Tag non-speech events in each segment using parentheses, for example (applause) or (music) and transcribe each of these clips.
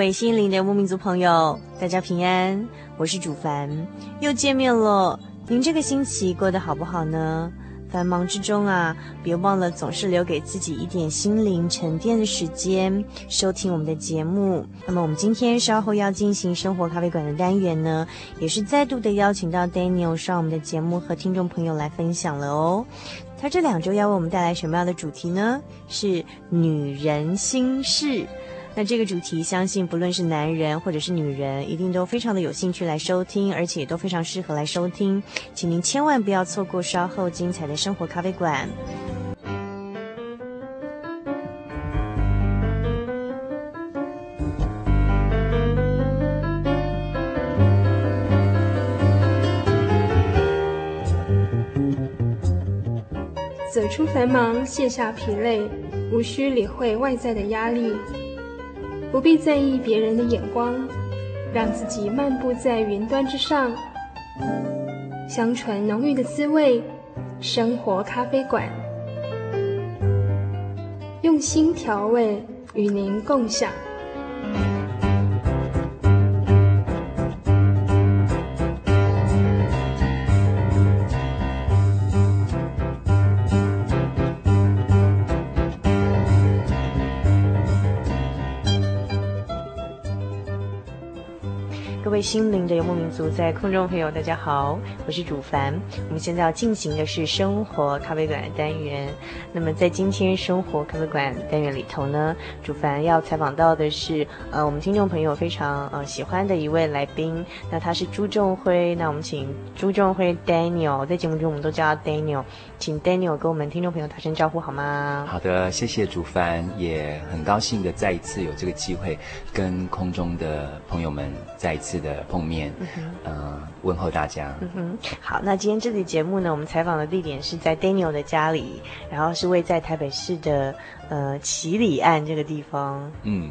位心灵的牧民族朋友，大家平安，我是主凡，又见面了。您这个星期过得好不好呢？繁忙之中啊，别忘了总是留给自己一点心灵沉淀的时间，收听我们的节目。那么，我们今天稍后要进行生活咖啡馆的单元呢，也是再度的邀请到 Daniel 上我们的节目，和听众朋友来分享了哦。他这两周要为我们带来什么样的主题呢？是女人心事。那这个主题，相信不论是男人或者是女人，一定都非常的有兴趣来收听，而且都非常适合来收听，请您千万不要错过稍后精彩的生活咖啡馆。走出繁忙，卸下疲累，无需理会外在的压力。不必在意别人的眼光，让自己漫步在云端之上，香醇浓郁的滋味，生活咖啡馆，用心调味，与您共享。心灵的游牧民族，在空中朋友，大家好，我是主凡。我们现在要进行的是生活咖啡馆的单元。那么在今天生活咖啡馆单元里头呢，主凡要采访到的是呃我们听众朋友非常呃喜欢的一位来宾。那他是朱仲辉。那我们请朱仲辉 Daniel 在节目中我们都叫他 Daniel，请 Daniel 跟我们听众朋友打声招呼好吗？好的，谢谢主凡，也很高兴的再一次有这个机会跟空中的朋友们再一次的。碰面，嗯、呃，问候大家。嗯哼，好，那今天这期节目呢，我们采访的地点是在 Daniel 的家里，然后是位在台北市的。呃，七里岸这个地方，嗯，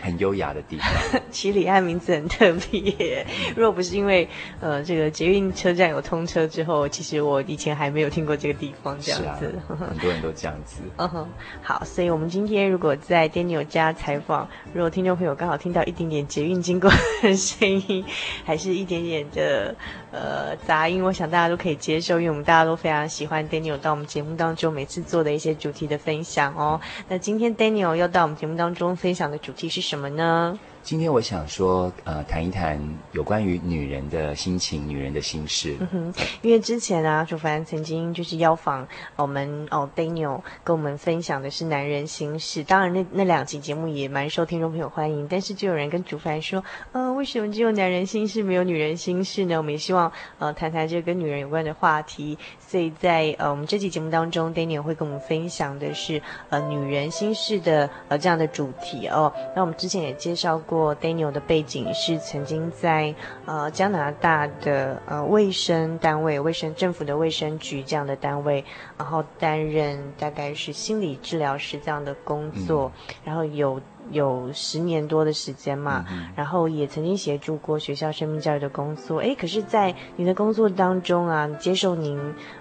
很优雅的地方。(laughs) 七里岸名字很特别，(laughs) 如果不是因为呃这个捷运车站有通车之后，其实我以前还没有听过这个地方这样子。啊、很多人都这样子。(laughs) 嗯哼，好，所以我们今天如果在 Daniel 家采访，如果听众朋友刚好听到一点点捷运经过的声音，还是一点点的呃杂音，我想大家都可以接受，因为我们大家都非常喜欢 Daniel 到我们节目当中每次做的一些主题的分享哦。那今天 Daniel 要到我们节目当中分享的主题是什么呢？今天我想说，呃，谈一谈有关于女人的心情、女人的心事。嗯哼，因为之前啊，主凡曾经就是邀访我们哦，Daniel 跟我们分享的是男人心事。当然那，那两集节目也蛮受听众朋友欢迎。但是就有人跟主凡说，呃，为什么只有男人心事，没有女人心事呢？我们也希望呃谈谈这个跟女人有关的话题。所以在呃我们这期节目当中，Daniel 会跟我们分享的是呃女人心事的呃这样的主题哦。那我们之前也介绍过。过 Daniel 的背景是曾经在呃加拿大的呃卫生单位、卫生政府的卫生局这样的单位，然后担任大概是心理治疗师这样的工作，嗯、然后有有十年多的时间嘛，嗯、然后也曾经协助过学校生命教育的工作。哎，可是，在你的工作当中啊，接受您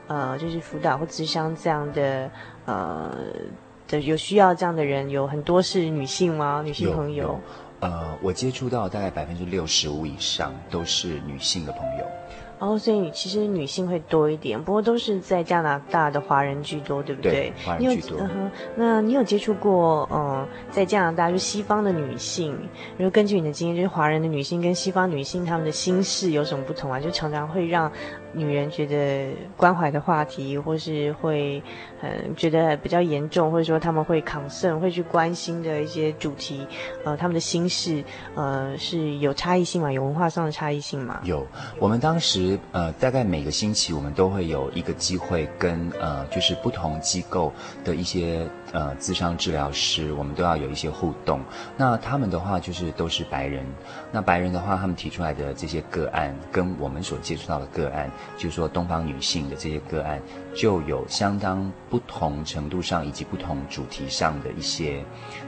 呃就是辅导或咨商这样的呃的。有需要这样的人，有很多是女性吗？女性朋友？呃，我接触到大概百分之六十五以上都是女性的朋友。哦，所以其实女性会多一点，不过都是在加拿大的华人居多，对不对？对，华人居多。嗯哼，那你有接触过，呃，在加拿大就西方的女性，如果根据你的经验，就是华人的女性跟西方女性她们的心事有什么不同啊？就常常会让。女人觉得关怀的话题，或是会，嗯，觉得比较严重，或者说他们会 concern，会去关心的一些主题，呃，他们的心事，呃，是有差异性嘛？有文化上的差异性嘛？有。我们当时，呃，大概每个星期我们都会有一个机会跟，呃，就是不同机构的一些。呃，智商治疗师，我们都要有一些互动。那他们的话就是都是白人。那白人的话，他们提出来的这些个案，跟我们所接触到的个案，就是说东方女性的这些个案，就有相当不同程度上以及不同主题上的一些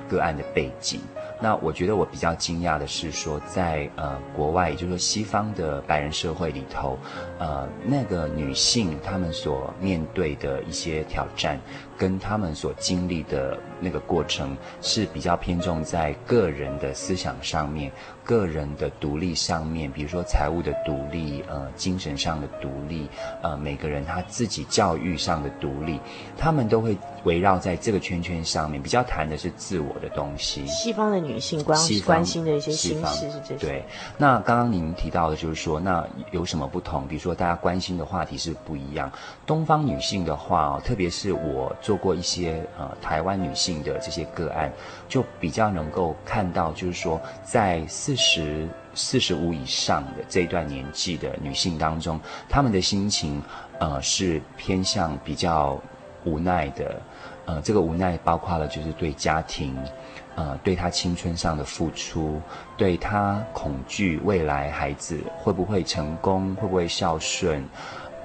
个案的背景。那我觉得我比较惊讶的是说在，呃国外，也就是说西方的白人社会里头，呃，那个女性她们所面对的一些挑战。跟她们所经历的那个过程是比较偏重在个人的思想上面，个人的独立上面，比如说财务的独立，呃，精神上的独立，呃，每个人他自己教育上的独立，他们都会围绕在这个圈圈上面，比较谈的是自我的东西。西方的女性关关心的一些心事是这些。对，那刚刚您提到的就是说，那有什么不同？比如说大家关心的话题是不一样。东方女性的话，特别是我做。做过一些呃台湾女性的这些个案，就比较能够看到，就是说在四四十四十五以上的这一段年纪的女性当中，她们的心情呃是偏向比较无奈的，呃这个无奈包括了就是对家庭，呃对她青春上的付出，对她恐惧未来孩子会不会成功，会不会孝顺。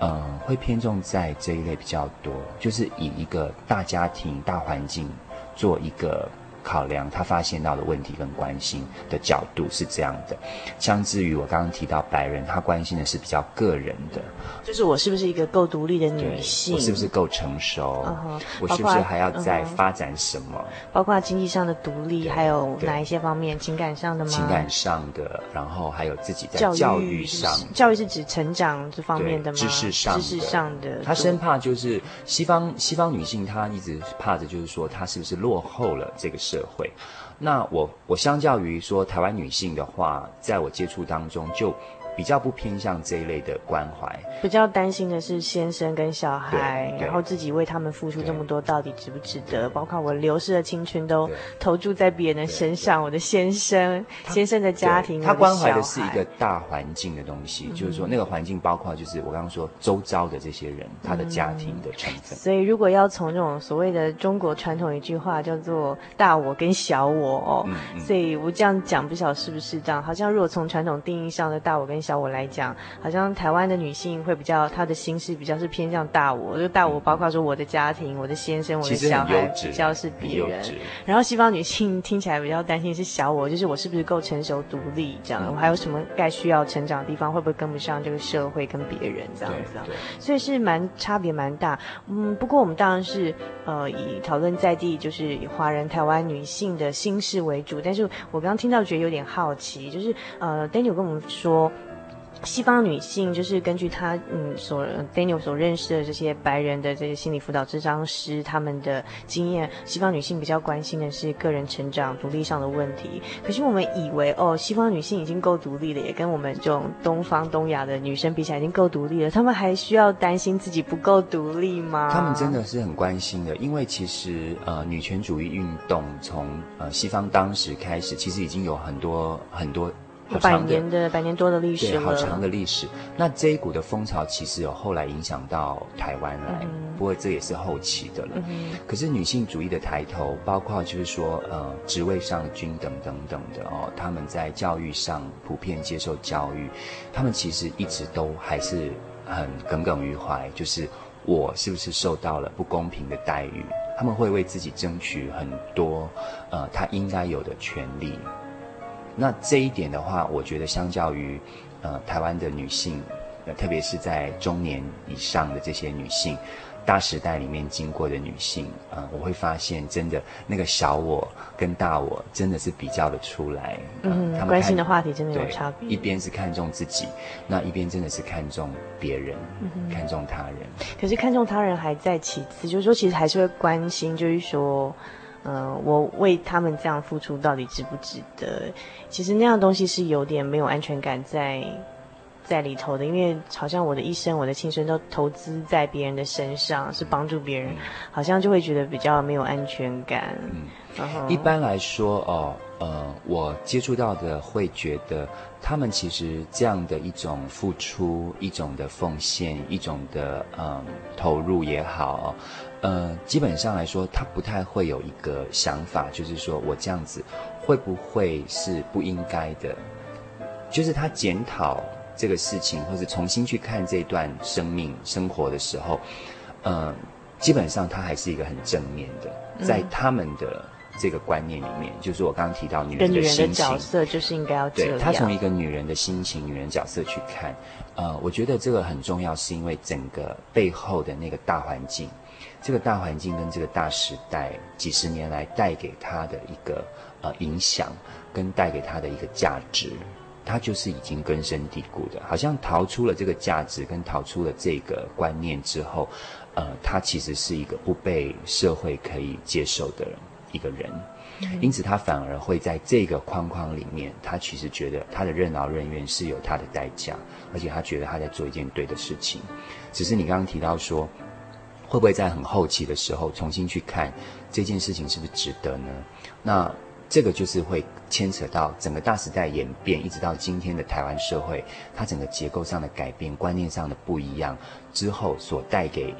嗯，会偏重在这一类比较多，就是以一个大家庭、大环境做一个。考量他发现到的问题跟关心的角度是这样的，相至于我刚刚提到白人，他关心的是比较个人的，就是我是不是一个够独立的女性，我是不是够成熟，uh-huh, 我是不是还要再发展什么，包括经济上的独立，还有哪一些方面，情感上的吗？情感上的，然后还有自己在教育上，教育，教育是指成长这方面的吗？知识上的，知识上的，他生怕就是西方西方女性，她一直怕着就是说她是不是落后了这个社会。那我我相较于说台湾女性的话，在我接触当中就。比较不偏向这一类的关怀，比较担心的是先生跟小孩，然后自己为他们付出这么多，到底值不值得？包括我流失的青春都投注在别人的身上，我的先生、先生的家庭，他关怀的是一个大环境的东西，就是说那个环境包括就是我刚刚说周遭的这些人，他的家庭的成分。所以如果要从这种所谓的中国传统一句话叫做“大我跟小我”哦，所以我这样讲不晓得是不是这样？好像如果从传统定义上的大我跟小我来讲，好像台湾的女性会比较，她的心事比较是偏向大我，就大我包括说我的家庭、我的先生、我的小孩，比较是别人。然后西方女性听起来比较担心是小我，就是我是不是够成熟独立这样，我还有什么该需要成长的地方，会不会跟不上这个社会跟别人这样子。所以是蛮差别蛮大。嗯，不过我们当然是呃以讨论在地就是以华人台湾女性的心事为主，但是我刚刚听到觉得有点好奇，就是呃 Daniel 跟我们说。西方女性就是根据她嗯所 Daniel 所认识的这些白人的这些心理辅导智商师他们的经验，西方女性比较关心的是个人成长独立上的问题。可是我们以为哦，西方女性已经够独立了，也跟我们这种东方东亚的女生比起来已经够独立了，她们还需要担心自己不够独立吗？她们真的是很关心的，因为其实呃女权主义运动从呃西方当时开始，其实已经有很多很多。百年的百年多的历史对，好长的历史。那这一股的风潮其实有后来影响到台湾来，嗯、不过这也是后期的了。嗯、可是女性主义的抬头，包括就是说呃职位上的均等等等的哦，他们在教育上普遍接受教育，他们其实一直都还是很耿耿于怀，就是我是不是受到了不公平的待遇？他们会为自己争取很多呃他应该有的权利。那这一点的话，我觉得相较于，呃，台湾的女性，呃，特别是在中年以上的这些女性，大时代里面经过的女性，呃，我会发现真的那个小我跟大我真的是比较的出来。呃、嗯，关心的话题真的有差别。一边是看重自己，那一边真的是看重别人，嗯、看重他人。可是看重他人还在其次，就是说其实还是会关心，就是说。嗯、呃，我为他们这样付出到底值不值得？其实那样东西是有点没有安全感在在里头的，因为好像我的一生、我的青春都投资在别人的身上，是帮助别人，好像就会觉得比较没有安全感。嗯，然后，一般来说哦，呃，我接触到的会觉得，他们其实这样的一种付出、一种的奉献、一种的嗯投入也好。呃，基本上来说，他不太会有一个想法，就是说我这样子会不会是不应该的？就是他检讨这个事情，或者重新去看这段生命生活的时候，呃，基本上他还是一个很正面的，在他们的这个观念里面，嗯、就是我刚刚提到女人的角色就是应该要。对，他从一个女人的心情、女人角色去看，呃，我觉得这个很重要，是因为整个背后的那个大环境。这个大环境跟这个大时代几十年来带给他的一个呃影响，跟带给他的一个价值，他就是已经根深蒂固的。好像逃出了这个价值，跟逃出了这个观念之后，呃，他其实是一个不被社会可以接受的一个人。因此，他反而会在这个框框里面，他其实觉得他的任劳任怨是有他的代价，而且他觉得他在做一件对的事情。只是你刚刚提到说。会不会在很后期的时候重新去看这件事情是不是值得呢？那这个就是会牵扯到整个大时代演变，一直到今天的台湾社会，它整个结构上的改变、观念上的不一样之后，所带给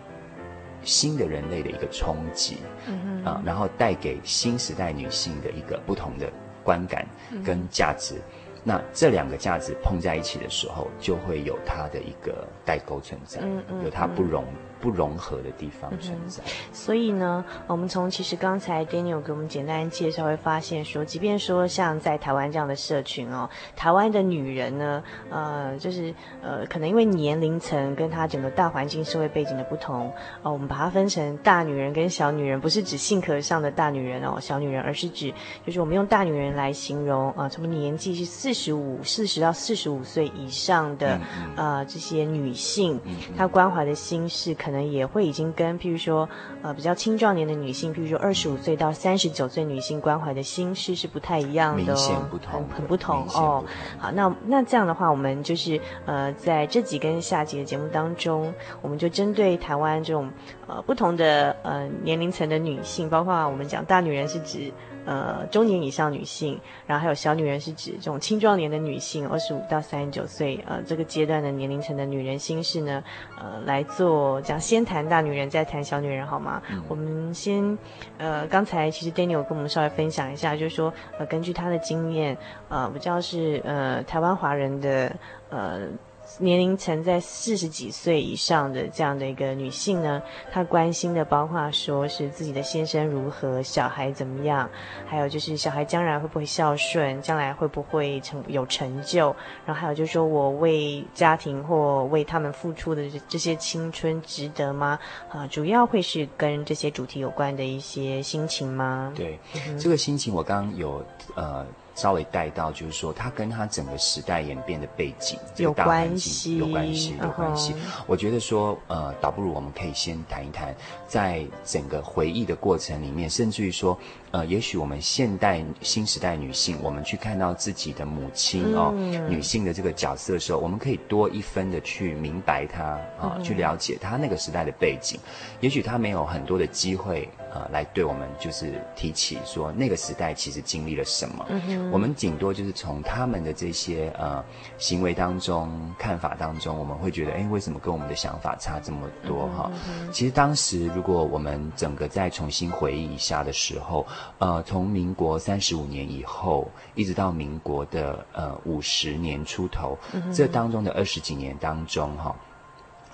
新的人类的一个冲击，嗯哼，啊，然后带给新时代女性的一个不同的观感跟价值。嗯那这两个价值碰在一起的时候，就会有它的一个代沟存在，嗯嗯、有它不融、嗯、不融合的地方存在。嗯、所以呢，我们从其实刚才 Daniel 给我们简单介绍，会发现说，即便说像在台湾这样的社群哦，台湾的女人呢，呃，就是呃，可能因为年龄层跟她整个大环境、社会背景的不同，哦，我们把它分成大女人跟小女人，不是指性格上的大女人哦，小女人，而是指就是我们用大女人来形容啊，什么年纪是四。四十五、四十到四十五岁以上的、嗯嗯、呃这些女性，她关怀的心事可能也会已经跟譬如说呃比较青壮年的女性，譬如说二十五岁到三十九岁女性关怀的心事是不太一样的，明显不同，很很不同哦。好，那那这样的话，我们就是呃在这几跟下集的节目当中，我们就针对台湾这种呃不同的呃年龄层的女性，包括我们讲大女人是指。呃，中年以上女性，然后还有小女人，是指这种青壮年的女性，二十五到三十九岁，呃，这个阶段的年龄层的女人心事呢，呃，来做讲，先谈大女人，再谈小女人，好吗？嗯、我们先，呃，刚才其实 Daniel 跟我们稍微分享一下，就是说，呃，根据他的经验，呃，比较是呃台湾华人的，呃。年龄层在四十几岁以上的这样的一个女性呢，她关心的包括说是自己的先生如何，小孩怎么样，还有就是小孩将来会不会孝顺，将来会不会成有成就，然后还有就是说我为家庭或为他们付出的这些青春值得吗？啊，主要会是跟这些主题有关的一些心情吗？对，嗯、这个心情我刚刚有呃。稍微带到，就是说，它跟它整个时代演变的背景有关系，有关系，有关系。我觉得说，呃，倒不如我们可以先谈一谈，在整个回忆的过程里面，甚至于说，呃，也许我们现代新时代女性，我们去看到自己的母亲哦，嗯、女性的这个角色的时候，我们可以多一分的去明白她啊，嗯、去了解她那个时代的背景。也许她没有很多的机会，呃，来对我们就是提起说那个时代其实经历了什么。嗯我们顶多就是从他们的这些呃行为当中、看法当中，我们会觉得，哎，为什么跟我们的想法差这么多哈？其实当时如果我们整个再重新回忆一下的时候，呃，从民国三十五年以后，一直到民国的呃五十年出头，这当中的二十几年当中哈。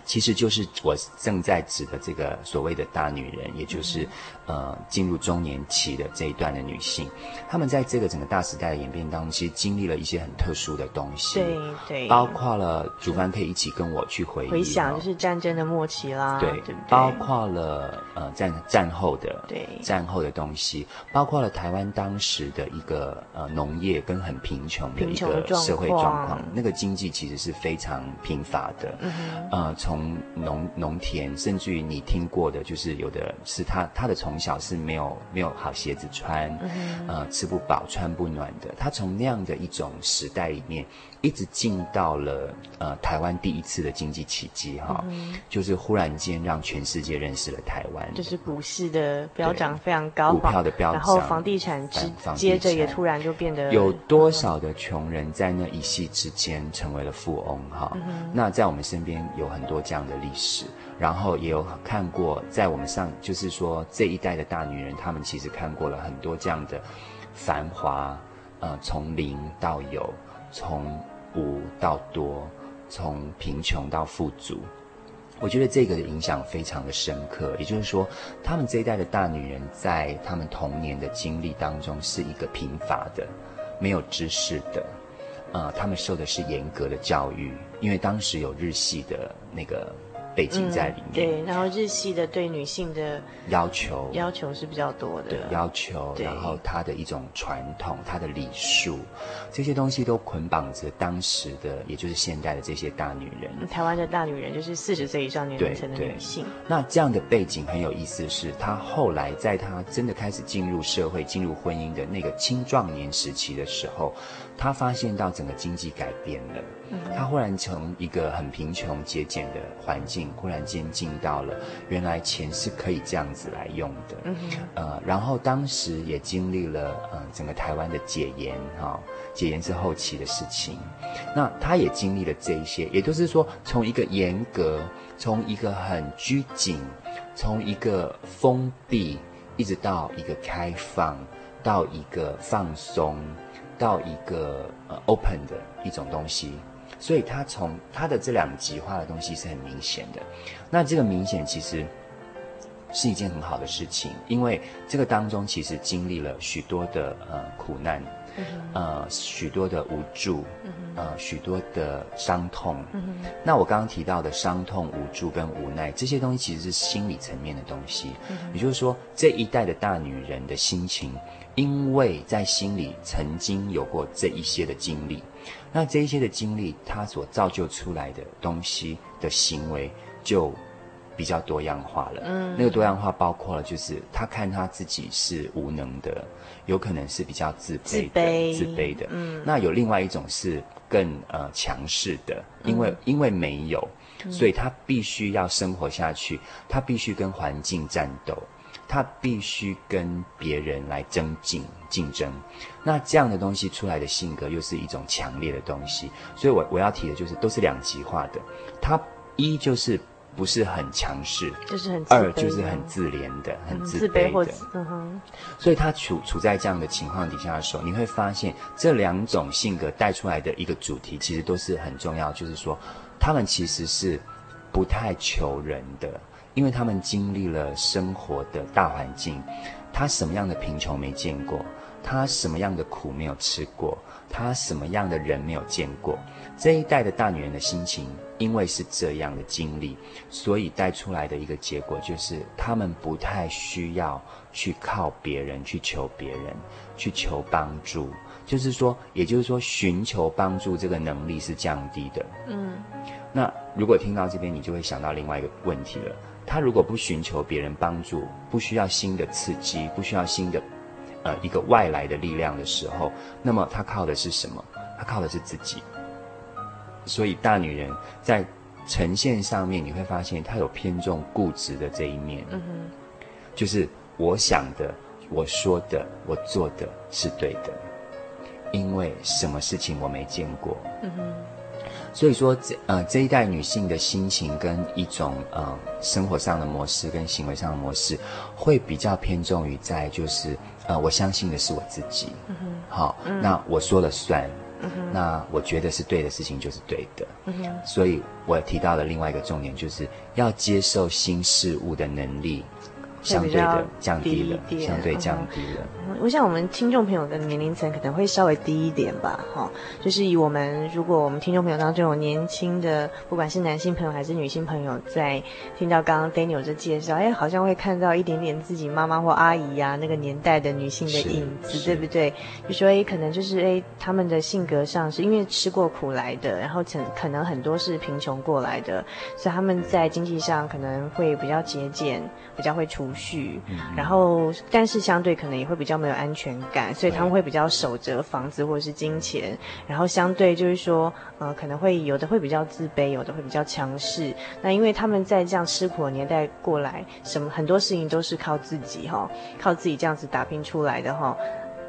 其实就是我正在指的这个所谓的大女人，也就是，呃，进入中年期的这一段的女性，她们在这个整个大时代的演变当中，其实经历了一些很特殊的东西，对对，包括了主凡可以一起跟我去回忆，回想就是战争的末期啦，对，对对？包括了呃战战后的对。战后的东西，包括了台湾当时的一个呃农业跟很贫穷的一个社会状况，那个经济其实是非常贫乏的，嗯哼，呃从。从农农田，甚至于你听过的，就是有的是他他的从小是没有没有好鞋子穿，嗯、呃吃不饱穿不暖的。他从那样的一种时代里面，一直进到了呃台湾第一次的经济奇迹哈，嗯、就是忽然间让全世界认识了台湾，就是股市的飙涨非常高，股票的飙涨，然后房地产之接着也突然就变得有多少的穷人在那一夕之间成为了富翁哈？嗯、那在我们身边有很多。这样的历史，然后也有看过，在我们上，就是说这一代的大女人，她们其实看过了很多这样的繁华，呃，从零到有，从无到多，从贫穷到富足。我觉得这个的影响非常的深刻。也就是说，他们这一代的大女人，在他们童年的经历当中，是一个贫乏的，没有知识的。呃，他们受的是严格的教育，因为当时有日系的那个。背景在里面，嗯，对，然后日系的对女性的要求要求是比较多的，对，要求，然后他的一种传统，他的礼数，这些东西都捆绑着当时的，也就是现代的这些大女人。台湾的大女人就是四十岁以上年龄层的女性。那这样的背景很有意思是，是她后来在她真的开始进入社会、进入婚姻的那个青壮年时期的时候，她发现到整个经济改变了。她忽然从一个很贫穷节俭的环境，忽然间进到了原来钱是可以这样子来用的，呃，然后当时也经历了呃整个台湾的解严哈、哦，解严是后期的事情，那他也经历了这一些，也就是说从一个严格，从一个很拘谨，从一个封闭，一直到一个开放，到一个放松，到一个呃 open 的一种东西。所以他从他的这两极化的东西是很明显的，那这个明显其实是一件很好的事情，因为这个当中其实经历了许多的呃苦难，嗯、呃许多的无助，呃许多的伤痛。嗯、那我刚刚提到的伤痛、无助跟无奈这些东西，其实是心理层面的东西。嗯、也就是说，这一代的大女人的心情，因为在心里曾经有过这一些的经历。那这一些的经历，他所造就出来的东西的行为就比较多样化了。嗯，那个多样化包括了，就是他看他自己是无能的，有可能是比较自卑的、自卑，自卑的。嗯，那有另外一种是更呃强势的，因为、嗯、因为没有，所以他必须要生活下去，他必须跟环境战斗。他必须跟别人来争竞竞争，那这样的东西出来的性格又是一种强烈的东西，所以我我要提的就是都是两极化的。他一就是不是很强势，就是很二就是很自怜的，很自卑的。所以他处处在这样的情况底下的时候，你会发现这两种性格带出来的一个主题，其实都是很重要，就是说他们其实是不太求人的。因为他们经历了生活的大环境，他什么样的贫穷没见过，他什么样的苦没有吃过，他什么样的人没有见过。这一代的大女人的心情，因为是这样的经历，所以带出来的一个结果就是，他们不太需要去靠别人去求别人去求帮助，就是说，也就是说，寻求帮助这个能力是降低的。嗯，那如果听到这边，你就会想到另外一个问题了。他如果不寻求别人帮助，不需要新的刺激，不需要新的，呃，一个外来的力量的时候，那么他靠的是什么？他靠的是自己。所以大女人在呈现上面，你会发现她有偏重固执的这一面。嗯哼，就是我想的、我说的、我做的是对的。因为什么事情我没见过。嗯哼。所以说，这呃这一代女性的心情跟一种呃生活上的模式跟行为上的模式，会比较偏重于在就是呃我相信的是我自己，嗯哼，好，嗯、那我说了算，嗯哼，那我觉得是对的事情就是对的，嗯哼，所以我提到了另外一个重点，就是要接受新事物的能力。相对的降低了，相对降低了。嗯，我想我们听众朋友的年龄层可能会稍微低一点吧，哈，就是以我们如果我们听众朋友当中有年轻的，不管是男性朋友还是女性朋友，在听到刚刚 Daniel 这介绍，哎，好像会看到一点点自己妈妈或阿姨呀、啊、那个年代的女性的影子，对不对？就说哎，可能就是哎，他们的性格上是因为吃过苦来的，然后可可能很多是贫穷过来的，所以他们在经济上可能会比较节俭，比较会储。去，然后但是相对可能也会比较没有安全感，所以他们会比较守着房子或者是金钱，然后相对就是说，呃，可能会有的会比较自卑，有的会比较强势。那因为他们在这样吃苦的年代过来，什么很多事情都是靠自己哈，靠自己这样子打拼出来的哈。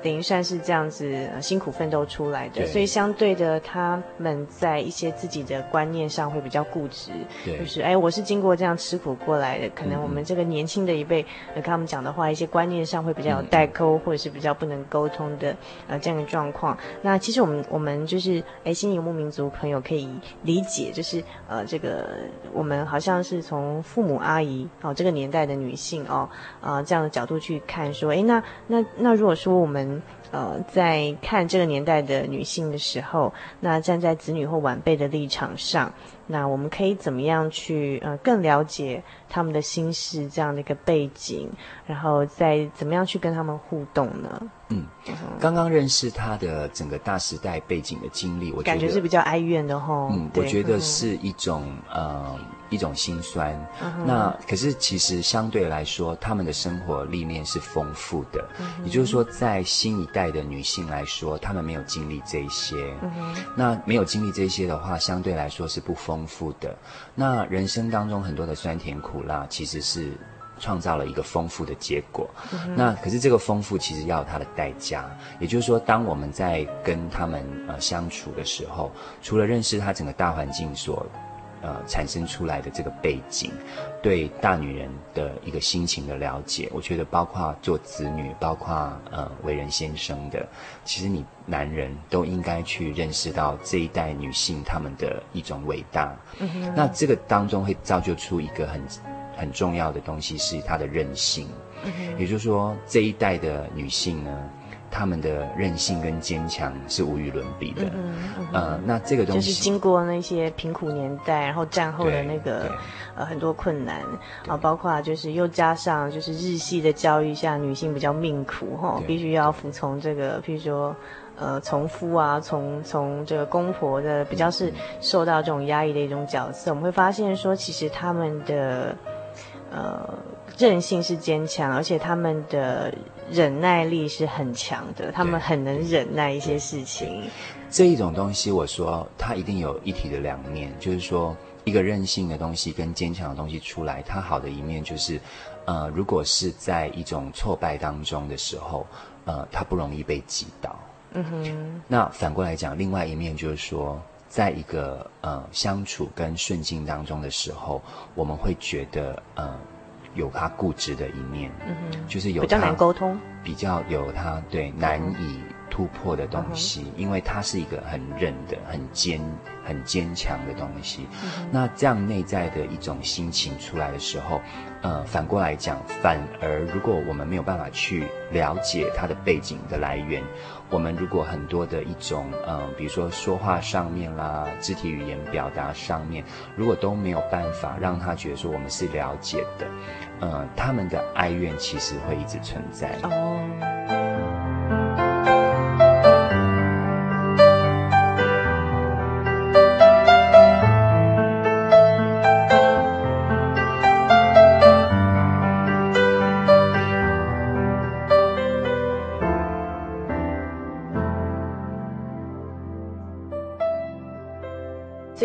等于算是这样子辛苦奋斗出来的，所以相对的，他们在一些自己的观念上会比较固执，就是哎，我是经过这样吃苦过来的，可能我们这个年轻的一辈，跟他们讲的话，一些观念上会比较有代沟，或者是比较不能沟通的呃这样的状况。那其实我们我们就是哎，新游牧民族朋友可以理解，就是呃这个我们好像是从父母阿姨哦这个年代的女性哦啊、呃、这样的角度去看说，哎，那那那如果说我们呃，在看这个年代的女性的时候，那站在子女或晚辈的立场上，那我们可以怎么样去呃更了解他们的心事这样的一个背景，然后再怎么样去跟他们互动呢？嗯，刚刚认识他的整个大时代背景的经历，我觉得感觉是比较哀怨的吼。嗯，我觉得是一种呃一种心酸。嗯、那可是其实相对来说，他们的生活历练是丰富的。嗯、也就是说，在新一代的女性来说，她们没有经历这些。嗯、那没有经历这些的话，相对来说是不丰富的。那人生当中很多的酸甜苦辣，其实是。创造了一个丰富的结果，嗯、那可是这个丰富其实要有它的代价。也就是说，当我们在跟他们呃相处的时候，除了认识他整个大环境所呃产生出来的这个背景，对大女人的一个心情的了解，我觉得包括做子女，包括呃为人先生的，其实你男人都应该去认识到这一代女性她们的一种伟大。嗯、那这个当中会造就出一个很。很重要的东西是她的韧性，嗯、也就是说，这一代的女性呢，她们的韧性跟坚强是无与伦比的。嗯嗯、呃，那这个东西就是经过那些贫苦年代，然后战后的那个呃很多困难啊，包括就是又加上就是日系的教育下，女性比较命苦哈，必须要服从这个，譬如说呃从夫啊，从从这个公婆的比较是受到这种压抑的一种角色。嗯、我们会发现说，其实他们的。呃，韧性是坚强，而且他们的忍耐力是很强的，他们很能忍耐一些事情。这一种东西，我说它一定有一体的两面，就是说一个任性的东西跟坚强的东西出来，它好的一面就是，呃，如果是在一种挫败当中的时候，呃，它不容易被击倒。嗯哼。那反过来讲，另外一面就是说。在一个呃相处跟顺境当中的时候，我们会觉得呃有他固执的一面，嗯哼，就是有他比较难沟通，比较有他对难以突破的东西，嗯、因为他是一个很韧的、很坚、很坚强的东西。嗯、那这样内在的一种心情出来的时候，呃，反过来讲，反而如果我们没有办法去了解他的背景的来源。我们如果很多的一种，嗯、呃，比如说说话上面啦，肢体语言表达上面，如果都没有办法让他觉得说我们是了解的，嗯，他们的哀怨其实会一直存在。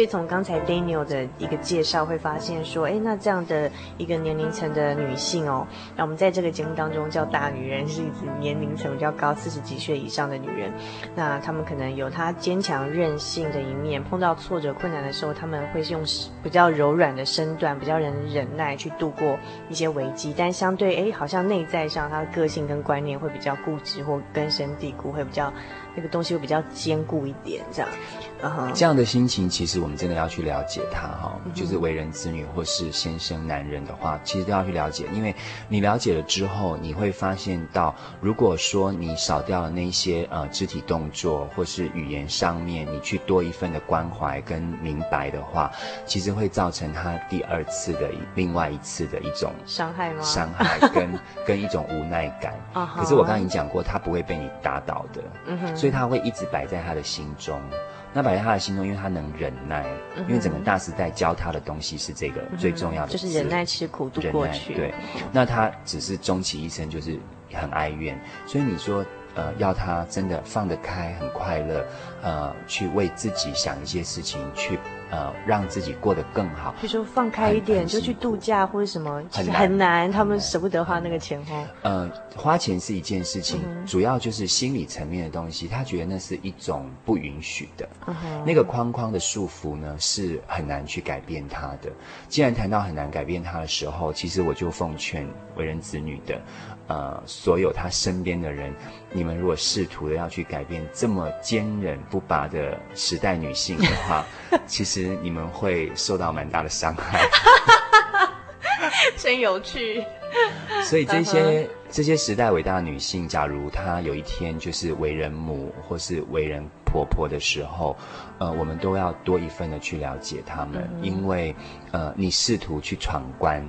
所以从刚才 Daniel 的一个介绍，会发现说，哎，那这样的一个年龄层的女性哦，那我们在这个节目当中叫大女人，是指年龄层比较高，四十几岁以上的女人。那她们可能有她坚强韧性的一面，碰到挫折困难的时候，她们会用比较柔软的身段，比较能忍耐去度过一些危机。但相对，哎，好像内在上她的个性跟观念会比较固执或根深蒂固，会比较那个东西会比较坚固一点，这样。Uh-huh. 这样的心情，其实我们真的要去了解他哈。就是为人子女或是先生男人的话，其实都要去了解，因为你了解了之后，你会发现到，如果说你少掉了那些呃肢体动作或是语言上面，你去多一份的关怀跟明白的话，其实会造成他第二次的另外一次的一种伤害吗？伤害跟 (laughs) 跟一种无奈感。(laughs) Uh-huh. 可是我刚刚已经讲过，他不会被你打倒的，嗯哼，所以他会一直摆在他的心中。那摆在他的心中，因为他能忍耐，嗯、因为整个大时代教他的东西是这个最重要的，就是忍耐吃苦度过去。对，那他只是终其一生就是很哀怨，所以你说。呃，要他真的放得开，很快乐，呃，去为自己想一些事情，去呃让自己过得更好。比如说放开一点，就去度假或者什么，很难，很难，他们舍不得花那个钱哦。呃，花钱是一件事情，嗯，主要就是心理层面的东西，他觉得那是一种不允许的，嗯。那个框框的束缚呢，是很难去改变他的。既然谈到很难改变他的时候，其实我就奉劝为人子女的。呃，所有他身边的人，你们如果试图的要去改变这么坚韧不拔的时代女性的话，(laughs) 其实你们会受到蛮大的伤害。(laughs) 真有趣。所以这些这些时代伟大的女性，假如她有一天就是为人母或是为人婆婆的时候，呃，我们都要多一份的去了解她们，嗯、因为呃，你试图去闯关。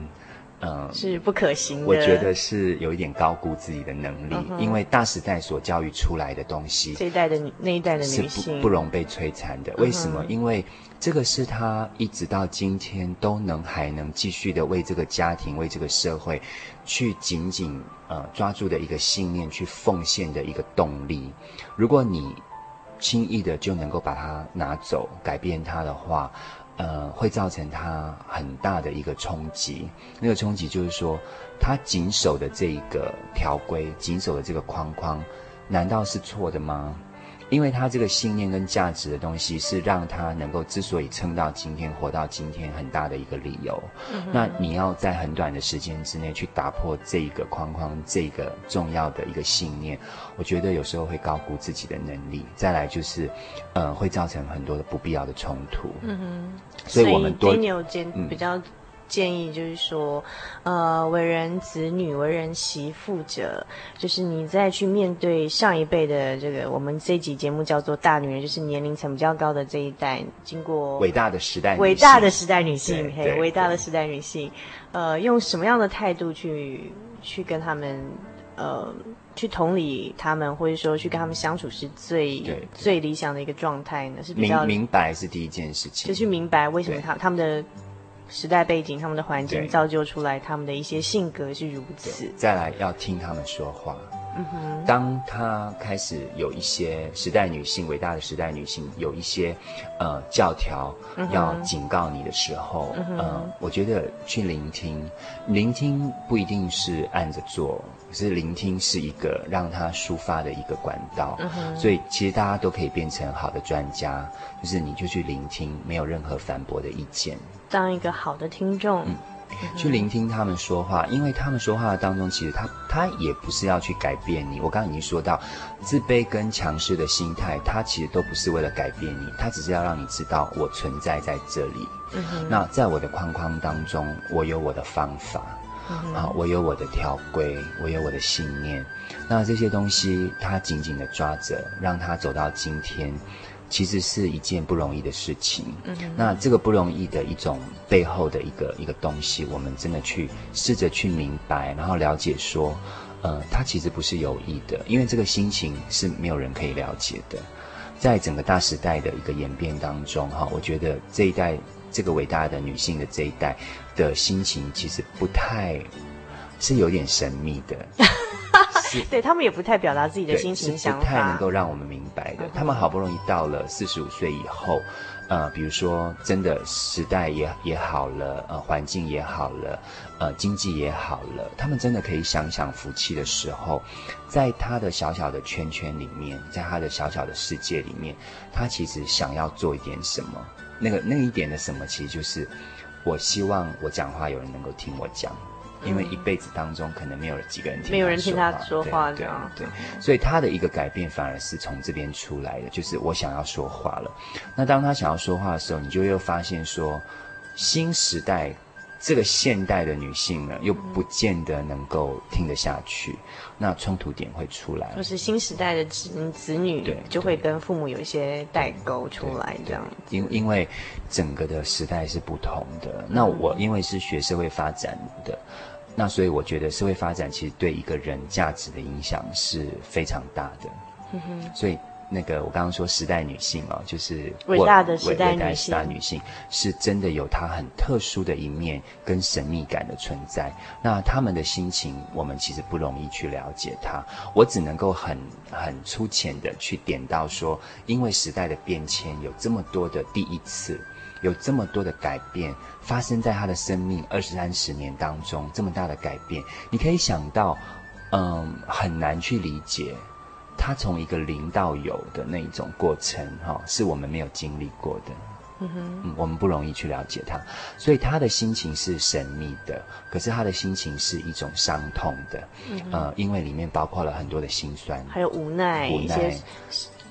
嗯，是不可行的。我觉得是有一点高估自己的能力，嗯、因为大时代所教育出来的东西，这一代的那一代的女性是不不容被摧残的。为什么、嗯？因为这个是她一直到今天都能还能继续的为这个家庭、为这个社会去紧紧呃抓住的一个信念，去奉献的一个动力。如果你轻易的就能够把它拿走、改变它的话，呃，会造成他很大的一个冲击。那个冲击就是说，他谨守的这一个条规，谨守的这个框框，难道是错的吗？因为他这个信念跟价值的东西，是让他能够之所以撑到今天、活到今天很大的一个理由。嗯。那你要在很短的时间之内去打破这个框框，这个重要的一个信念，我觉得有时候会高估自己的能力。再来就是，呃，会造成很多的不必要的冲突。嗯哼。所以我们多比较。建议就是说，呃，为人子女、为人媳妇者，就是你再去面对上一辈的这个，我们这一集节目叫做“大女人”，就是年龄层比较高的这一代，经过伟大的时代，伟大的时代女性，嘿，伟大的时代女性，呃，用什么样的态度去去跟他们，呃，去同理他们，或者说去跟他们相处是最最理想的一个状态呢？是比较明明白是第一件事情，就去明白为什么他他们的。时代背景，他们的环境造就出来，他们的一些性格是如此。再来要听他们说话。嗯哼。当他开始有一些时代女性，伟大的时代女性，有一些呃教条要警告你的时候，嗯、呃，我觉得去聆听，聆听不一定是按着做，可是聆听是一个让他抒发的一个管道。嗯哼。所以其实大家都可以变成好的专家，就是你就去聆听，没有任何反驳的意见。当一个好的听众，嗯，去聆听他们说话，因为他们说话的当中，其实他他也不是要去改变你。我刚刚已经说到，自卑跟强势的心态，他其实都不是为了改变你，他只是要让你知道我存在在这里。嗯，那在我的框框当中，我有我的方法，嗯，啊，我有我的条规，我有我的信念。那这些东西，他紧紧的抓着，让他走到今天。其实是一件不容易的事情。嗯，那这个不容易的一种背后的一个一个东西，我们真的去试着去明白，然后了解说，呃，他其实不是有意的，因为这个心情是没有人可以了解的。在整个大时代的一个演变当中，哈，我觉得这一代这个伟大的女性的这一代的心情，其实不太是有点神秘的。(laughs) 是对他们也不太表达自己的心情想法，不太能够让我们明白的。他们好不容易到了四十五岁以后，呃，比如说真的时代也也好了，呃，环境也好了，呃，经济也好了，他们真的可以享享福气的时候，在他的小小的圈圈里面，在他的小小的世界里面，他其实想要做一点什么，那个那一点的什么，其实就是。我希望我讲话有人能够听我讲，因为一辈子当中可能没有几个人听，没有人听他说话，对，对，对，所以他的一个改变反而是从这边出来的，就是我想要说话了。那当他想要说话的时候，你就又发现说，新时代。这个现代的女性呢，又不见得能够听得下去，那冲突点会出来。就是新时代的子子女，就会跟父母有一些代沟出来，这样。因因为整个的时代是不同的。那我因为是学社会发展的，那所以我觉得社会发展其实对一个人价值的影响是非常大的。嗯哼，所以。那个我刚刚说时代女性哦，就是伟大的时代时代女性是真的有她很特殊的一面跟神秘感的存在。那她们的心情，我们其实不容易去了解她。我只能够很很粗浅的去点到说，因为时代的变迁，有这么多的第一次，有这么多的改变发生在他的生命二十三十年当中，这么大的改变，你可以想到，嗯，很难去理解。他从一个零到有的那一种过程，哈，是我们没有经历过的，嗯哼，嗯，我们不容易去了解他，所以他的心情是神秘的，可是他的心情是一种伤痛的，嗯，呃，因为里面包括了很多的心酸，还有无奈，无奈。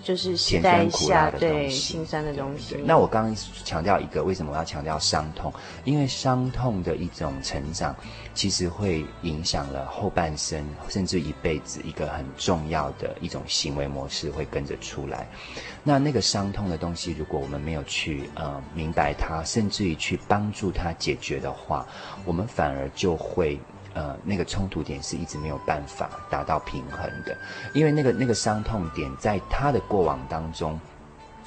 就是时代下对心酸的东西。那我刚刚强调一个，为什么我要强调伤痛？因为伤痛的一种成长，其实会影响了后半生，甚至一辈子一个很重要的一种行为模式会跟着出来。那那个伤痛的东西，如果我们没有去呃明白它，甚至于去帮助它解决的话，我们反而就会。呃，那个冲突点是一直没有办法达到平衡的，因为那个那个伤痛点在他的过往当中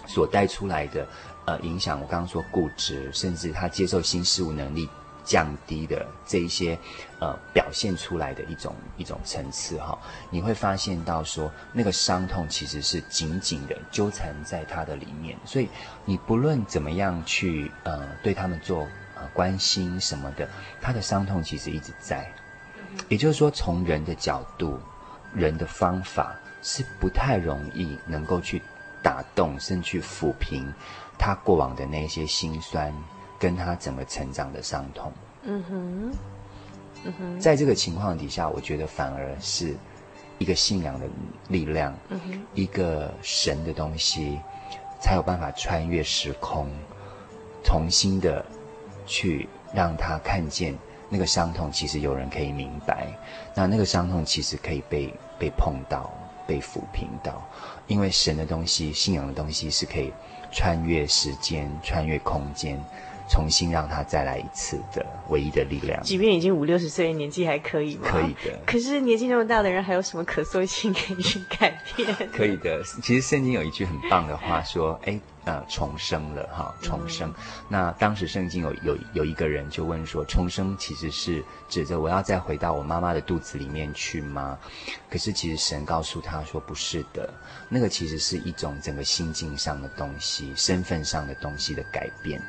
所带出来的呃影响，我刚刚说固执，甚至他接受新事物能力降低的这一些呃表现出来的一种一种层次哈，你会发现到说那个伤痛其实是紧紧的纠缠在他的里面，所以你不论怎么样去呃对他们做。关心什么的，他的伤痛其实一直在。也就是说，从人的角度，人的方法是不太容易能够去打动，甚至去抚平他过往的那些辛酸，跟他整个成长的伤痛。嗯哼，嗯哼，在这个情况底下，我觉得反而是一个信仰的力量，嗯，一个神的东西，才有办法穿越时空，重新的。去让他看见那个伤痛，其实有人可以明白。那那个伤痛其实可以被被碰到、被抚平到，因为神的东西、信仰的东西是可以穿越时间、穿越空间。重新让他再来一次的唯一的力量，即便已经五六十岁，年纪还可以吗？可以的。可是年纪那么大的人，还有什么可塑性可以去改变？可以的。其实圣经有一句很棒的话说：“哎，呃，重生了哈，重生。”那当时圣经有有有一个人就问说：“重生其实是指着我要再回到我妈妈的肚子里面去吗？”可是其实神告诉他说：“不是的，那个其实是一种整个心境上的东西、身份上的东西的改变。”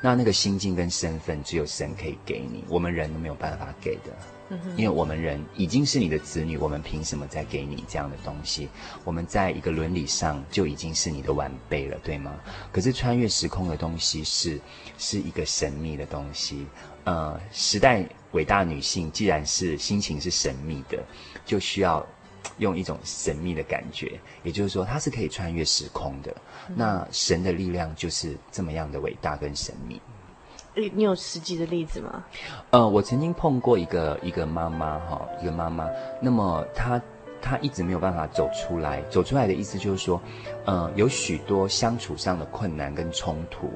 那那个心境跟身份，只有神可以给你，我们人都没有办法给的。嗯，因为我们人已经是你的子女，我们凭什么再给你这样的东西？我们在一个伦理上就已经是你的晚辈了，对吗？可是穿越时空的东西是是一个神秘的东西。呃，时代伟大女性既然是心情是神秘的，就需要。用一种神秘的感觉，也就是说，它是可以穿越时空的。嗯、那神的力量就是这么样的伟大跟神秘。你你有实际的例子吗？呃，我曾经碰过一个一个妈妈哈，一个妈妈。那么她她一直没有办法走出来，走出来的意思就是说，呃，有许多相处上的困难跟冲突，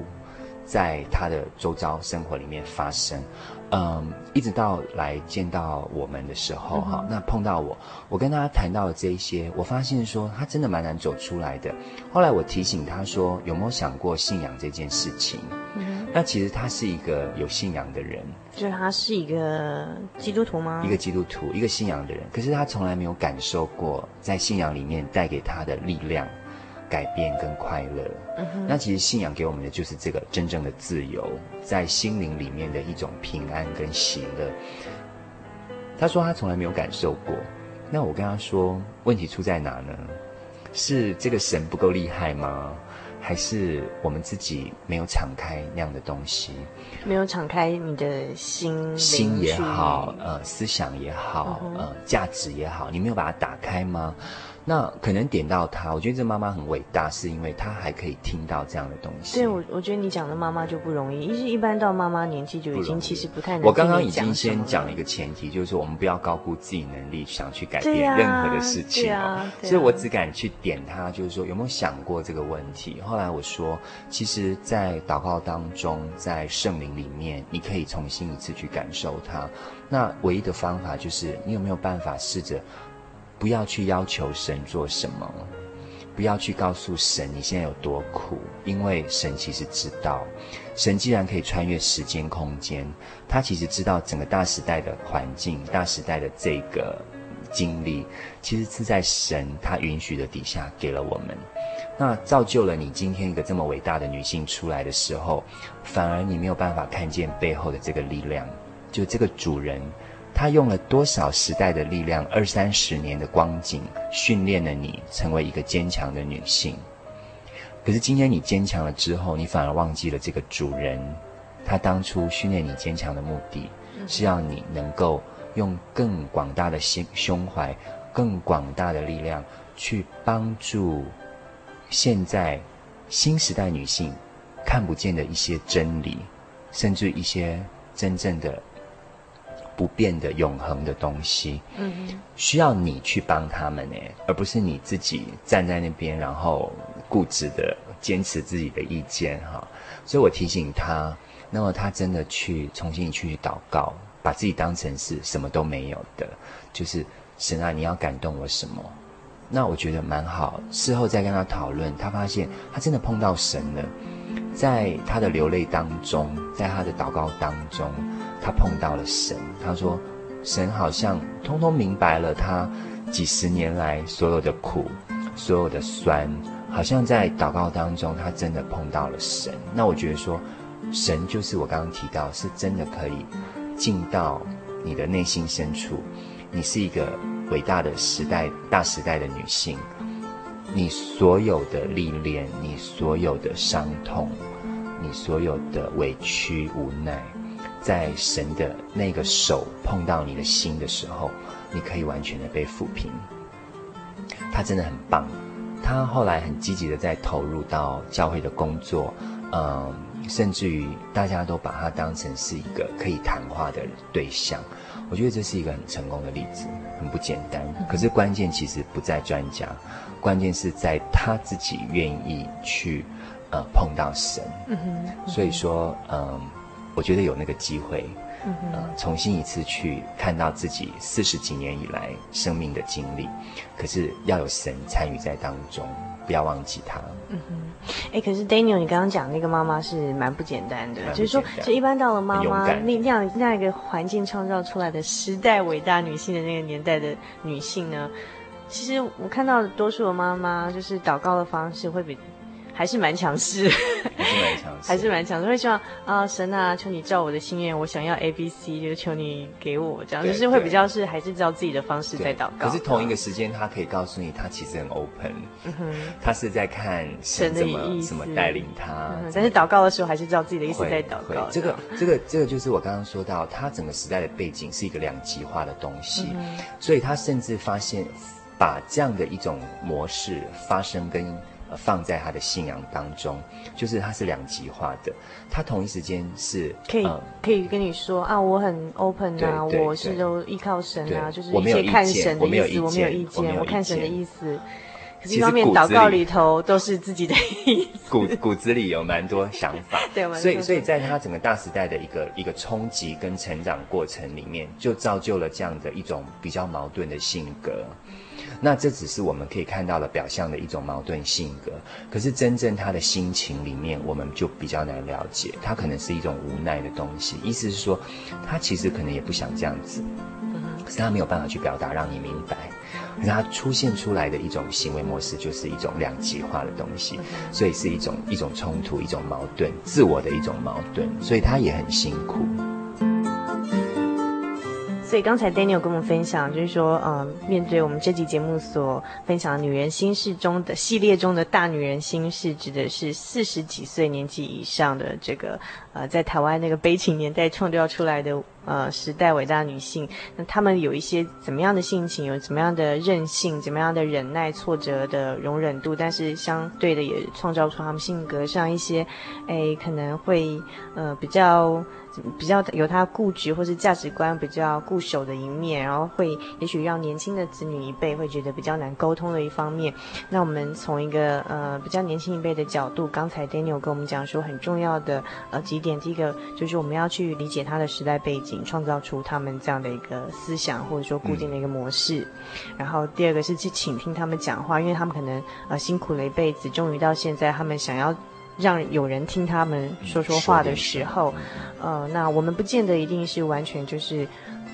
在他的周遭生活里面发生。嗯，一直到来见到我们的时候，哈、嗯，那碰到我，我跟他谈到了这一些，我发现说他真的蛮难走出来的。后来我提醒他说，有没有想过信仰这件事情？嗯，那其实他是一个有信仰的人，就是他是一个基督徒吗？一个基督徒，一个信仰的人，可是他从来没有感受过在信仰里面带给他的力量。改变跟快乐，嗯，那其实信仰给我们的就是这个真正的自由，在心灵里面的一种平安跟喜乐。他说他从来没有感受过，那我跟他说，问题出在哪呢？是这个神不够厉害吗？还是我们自己没有敞开那样的东西？没有敞开你的心，心也好，呃，思想也好，嗯，呃，价值也好，你没有把它打开吗？那可能点到他，我觉得这妈妈很伟大，是因为她还可以听到这样的东西。对，我我觉得你讲的妈妈就不容易，一是一般到妈妈年纪就已经其实不太能。我刚刚已经先讲了一个前提，就是说我们不要高估自己能力，想去改变任何的事情哦。啊啊、所以我只敢去点他，就是说有没有想过这个问题？后来我说，其实，在祷告当中，在圣灵里面，你可以重新一次去感受它。那唯一的方法就是，你有没有办法试着？不要去要求神做什么，不要去告诉神你现在有多苦，因为神其实知道，神既然可以穿越时间空间，他其实知道整个大时代的环境、大时代的这个经历，其实是在神他允许的底下给了我们，那造就了你今天一个这么伟大的女性出来的时候，反而你没有办法看见背后的这个力量，就这个主人。他用了多少时代的力量，二三十年的光景，训练了你成为一个坚强的女性。可是今天你坚强了之后，你反而忘记了这个主人。他当初训练你坚强的目的，是要你能够用更广大的心胸怀、更广大的力量，去帮助现在新时代女性看不见的一些真理，甚至一些真正的。不变的永恒的东西，嗯，需要你去帮他们呢，而不是你自己站在那边，然后固执的坚持自己的意见哈。所以我提醒他，那么他真的去重新去祷告，把自己当成是什么都没有的，就是神啊，你要感动我什么？那我觉得蛮好。事后再跟他讨论，他发现他真的碰到神了，在他的流泪当中，在他的祷告当中。他碰到了神，他说：“神好像通通明白了他几十年来所有的苦，所有的酸，好像在祷告当中，他真的碰到了神。那我觉得说，神就是我刚刚提到，是真的可以进到你的内心深处。你是一个伟大的时代、大时代的女性，你所有的历练，你所有的伤痛，你所有的委屈、无奈。”在神的那个手碰到你的心的时候，你可以完全的被抚平。他真的很棒，他后来很积极的在投入到教会的工作，嗯，甚至于大家都把他当成是一个可以谈话的对象。我觉得这是一个很成功的例子，很不简单。可是关键其实不在专家，关键是在他自己愿意去，呃，碰到神。嗯哼，所以说，嗯。我觉得有那个机会，嗯、呃，重新一次去看到自己四十几年以来生命的经历，可是要有神参与在当中，不要忘记他。嗯哼，哎，可是 Daniel，你刚刚讲那个妈妈是蛮不简单的，就是说，就一般到了妈妈那那样那样一个环境创造出来的时代伟大女性的那个年代的女性呢，其实我看到多数的妈妈就是祷告的方式会比。还是蛮强势，还是蛮强势，还是蛮强势。会希望啊，神啊，求你照我的心愿，我想要 A B C，就是求你给我这样，就是会比较是还是照自己的方式在祷告。可是同一个时间，他可以告诉你，他其实很 open，嗯哼，他是在看神怎么怎么带领他。但是祷告的时候，还是照自己的意思在祷告。这个这个这个就是我刚刚说到，他整个时代的背景是一个两极化的东西，嗯，所以他甚至发现把这样的一种模式发生跟。放在他的信仰当中，就是他是两极化的。他同一时间是可以、嗯、可以跟你说啊，我很 open 啊，我是都依靠神啊，就是一些看神的意思，我没有意见，我，我看神的意思。可是一方面祷告里头都是自己的意思，骨骨子里有蛮多想法。(laughs) 对，所以所以在他整个大时代的一个一个冲击跟成长过程里面，就造就了这样的一种比较矛盾的性格。那这只是我们可以看到的表象的一种矛盾性格，可是真正他的心情里面，我们就比较难了解。他可能是一种无奈的东西，意思是说，他其实可能也不想这样子，可是他没有办法去表达，让你明白。可是他出现出来的一种行为模式，就是一种两极化的东西，所以是一种一种冲突，一种矛盾，自我的一种矛盾，所以他也很辛苦。所以刚才 Daniel 跟我们分享，就是说，嗯、呃，面对我们这集节目所分享的女人心事中的系列中的大女人心事，指的是四十几岁年纪以上的这个，呃，在台湾那个悲情年代创造出来的。呃，时代伟大女性，那她们有一些怎么样的性情，有怎么样的韧性，怎么样的忍耐挫折的容忍度，但是相对的也创造出她们性格上一些，哎，可能会呃比较比较有她固执或是价值观比较固守的一面，然后会也许让年轻的子女一辈会觉得比较难沟通的一方面。那我们从一个呃比较年轻一辈的角度，刚才 Daniel 跟我们讲说很重要的呃几点，第一个就是我们要去理解她的时代背景。创造出他们这样的一个思想，或者说固定的一个模式。嗯、然后第二个是去倾听他们讲话，因为他们可能呃辛苦了一辈子，终于到现在，他们想要让有人听他们说说话的时候，呃，那我们不见得一定是完全就是。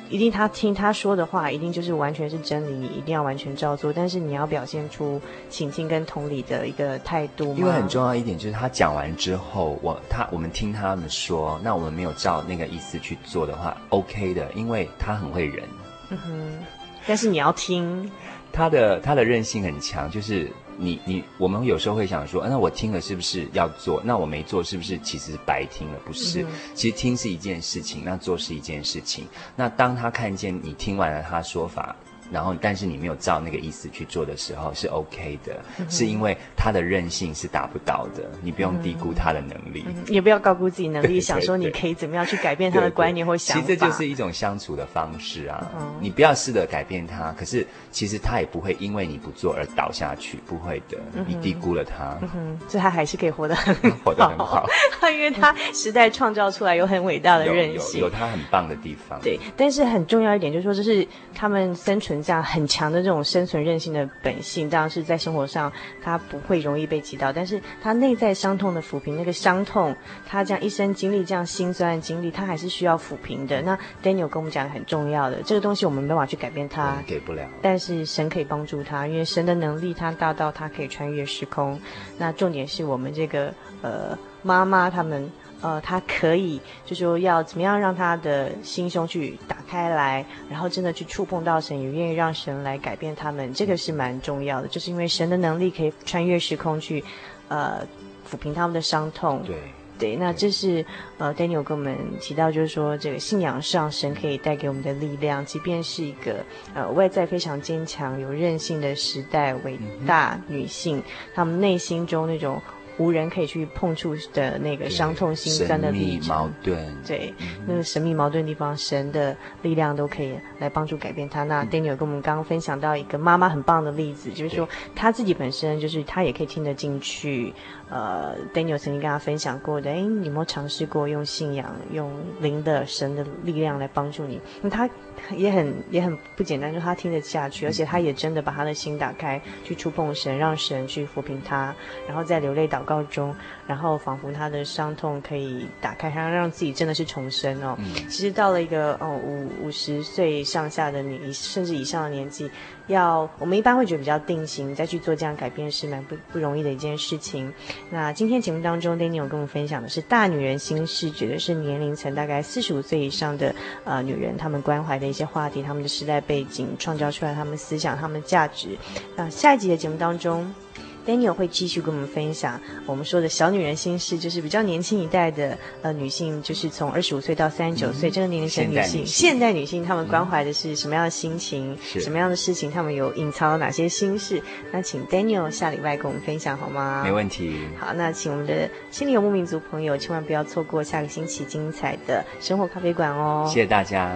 一定他听他说的话，一定就是完全是真理，你一定要完全照做。但是你要表现出倾听跟同理的一个态度。因为很重要一点就是他讲完之后，我他我们听他们说，那我们没有照那个意思去做的话，OK 的，因为他很会忍。嗯哼，但是你要听。他的他的韧性很强，就是你你我们有时候会想说，那我听了是不是要做？那我没做是不是其实白听了？不是，嗯、其实听是一件事情，那做是一件事情。那当他看见你听完了他说法。然后，但是你没有照那个意思去做的时候是 OK 的，嗯、是因为他的韧性是达不到的，你不用低估他的能力，嗯、也不要高估自己能力，想说你可以怎么样去改变他的观念或想法。其实这就是一种相处的方式啊，嗯、你不要试着改变他，可是其实他也不会因为你不做而倒下去，不会的，嗯、你低估了他，嗯哼，所以他还是可以活得很 (laughs) 好，活得很好，(laughs) 因为他时代创造出来有很伟大的韧性，有他很棒的地方。对，但是很重要一点就是说，这是他们生存这样很强的。这种生存韧性的本性，当然是在生活上他不会容易被击倒，但是他内在伤痛的抚平，那个伤痛，他这样一生经历这样心酸的经历，他还是需要抚平的。那 Daniel 跟我们讲的很重要的这个东西，我们没办法去改变他，给不了。但是神可以帮助他，因为神的能力他大到他可以穿越时空。那重点是我们这个呃妈妈他们。呃，他可以，就说要怎么样让他的心胸去打开来，然后真的去触碰到神，也愿意让神来改变他们，这个是蛮重要的。就是因为神的能力可以穿越时空去，呃，抚平他们的伤痛。对对，那这是呃，Daniel 跟我们提到，就是说这个信仰上神可以带给我们的力量，即便是一个呃外在非常坚强、有韧性的时代伟大女性，她、嗯、们内心中那种。无人可以去碰触的那个伤痛心酸的历程，矛盾，对，嗯、那个神秘矛盾的地方，神的力量都可以来帮助改变他。那 Daniel 跟我们刚刚分享到一个妈妈很棒的例子，就是说他自己本身就是他也可以听得进去。呃，Daniel 曾经跟他分享过的，哎，你有没有尝试过用信仰、用灵的神的力量来帮助你？那他也很也很不简单，就是他听得下去，而且他也真的把他的心打开，去触碰神，让神去抚平他，然后在流泪祷告中，然后仿佛他的伤痛可以打开，他让自己真的是重生哦。嗯、其实到了一个哦五五十岁上下的你，甚至以上的年纪。要我们一般会觉得比较定型，再去做这样改变是蛮不不容易的一件事情。那今天节目当中，Daniel 跟我们分享的是大女人心事，指的是年龄层大概四十五岁以上的呃女人，她们关怀的一些话题，她们的时代背景，创造出来她们思想，她们的价值。那下一集的节目当中。Daniel 会继续跟我们分享我们说的小女人心事，就是比较年轻一代的呃女性，就是从二十五岁到三十九岁这个年龄层女性，现代女性，她们关怀的是什么样的心情，嗯、什么样的事情，她们有隐藏了哪些心事？那请 Daniel 下礼拜跟我们分享好吗？没问题。好，那请我们的心灵游牧民族朋友千万不要错过下个星期精彩的生活咖啡馆哦！谢谢大家。